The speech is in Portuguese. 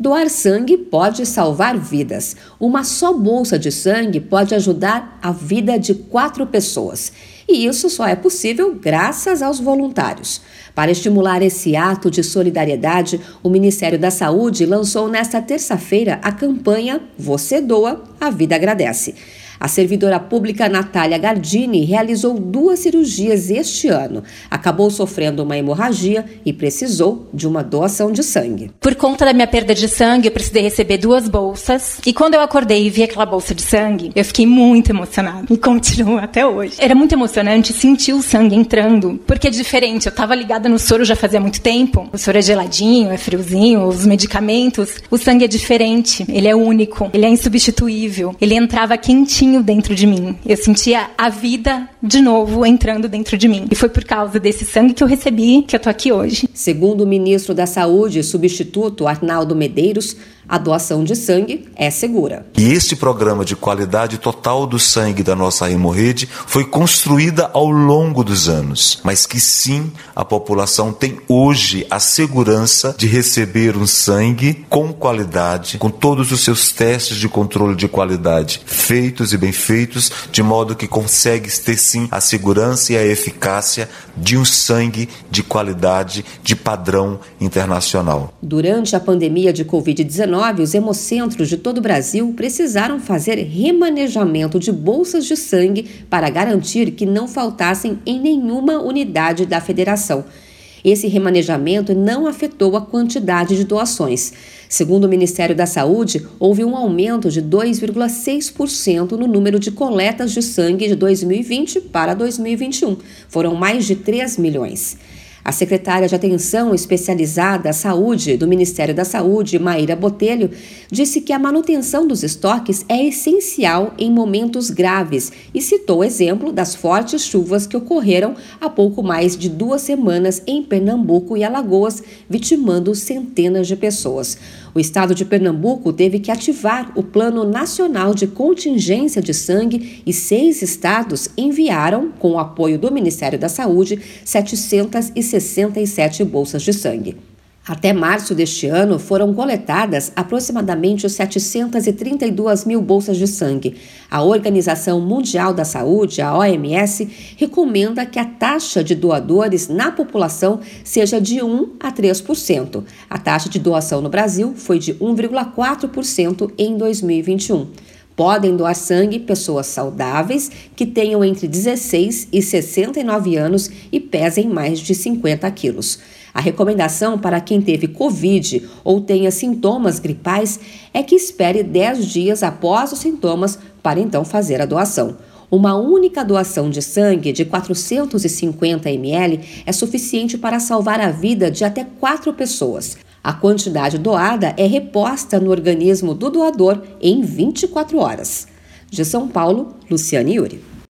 Doar sangue pode salvar vidas. Uma só bolsa de sangue pode ajudar a vida de quatro pessoas. E isso só é possível graças aos voluntários. Para estimular esse ato de solidariedade, o Ministério da Saúde lançou nesta terça-feira a campanha Você Doa, a Vida Agradece. A servidora pública Natália Gardini realizou duas cirurgias este ano. Acabou sofrendo uma hemorragia e precisou de uma doação de sangue. Por conta da minha perda de sangue, eu precisei receber duas bolsas. E quando eu acordei e vi aquela bolsa de sangue, eu fiquei muito emocionada. E continuo até hoje. Era muito emocionante sentir o sangue entrando, porque é diferente. Eu estava ligada no soro já fazia muito tempo. O soro é geladinho, é friozinho, os medicamentos. O sangue é diferente, ele é único, ele é insubstituível. Ele entrava quentinho dentro de mim. Eu sentia a vida de novo entrando dentro de mim. E foi por causa desse sangue que eu recebi que eu tô aqui hoje. Segundo o ministro da Saúde, substituto Arnaldo Medeiros, a doação de sangue é segura. E este programa de qualidade total do sangue da nossa hemorrede foi construída ao longo dos anos, mas que sim, a população tem hoje a segurança de receber um sangue com qualidade, com todos os seus testes de controle de qualidade feitos e bem feitos, de modo que consegue ter sim a segurança e a eficácia de um sangue de qualidade, de padrão internacional. Durante a pandemia de Covid-19, os hemocentros de todo o Brasil precisaram fazer remanejamento de bolsas de sangue para garantir que não faltassem em nenhuma unidade da federação. Esse remanejamento não afetou a quantidade de doações. Segundo o Ministério da Saúde, houve um aumento de 2,6% no número de coletas de sangue de 2020 para 2021. Foram mais de 3 milhões. A secretária de Atenção Especializada à Saúde do Ministério da Saúde, Maíra Botelho, disse que a manutenção dos estoques é essencial em momentos graves e citou o exemplo das fortes chuvas que ocorreram há pouco mais de duas semanas em Pernambuco e Alagoas, vitimando centenas de pessoas. O estado de Pernambuco teve que ativar o Plano Nacional de Contingência de Sangue e seis estados enviaram, com o apoio do Ministério da Saúde, 767 bolsas de sangue. Até março deste ano, foram coletadas aproximadamente 732 mil bolsas de sangue. A Organização Mundial da Saúde, a OMS, recomenda que a taxa de doadores na população seja de 1 a 3%. A taxa de doação no Brasil foi de 1,4% em 2021. Podem doar sangue pessoas saudáveis que tenham entre 16 e 69 anos e pesem mais de 50 quilos. A recomendação para quem teve Covid ou tenha sintomas gripais é que espere 10 dias após os sintomas para então fazer a doação. Uma única doação de sangue de 450 ml é suficiente para salvar a vida de até quatro pessoas. A quantidade doada é reposta no organismo do doador em 24 horas. De São Paulo, Luciane Yuri.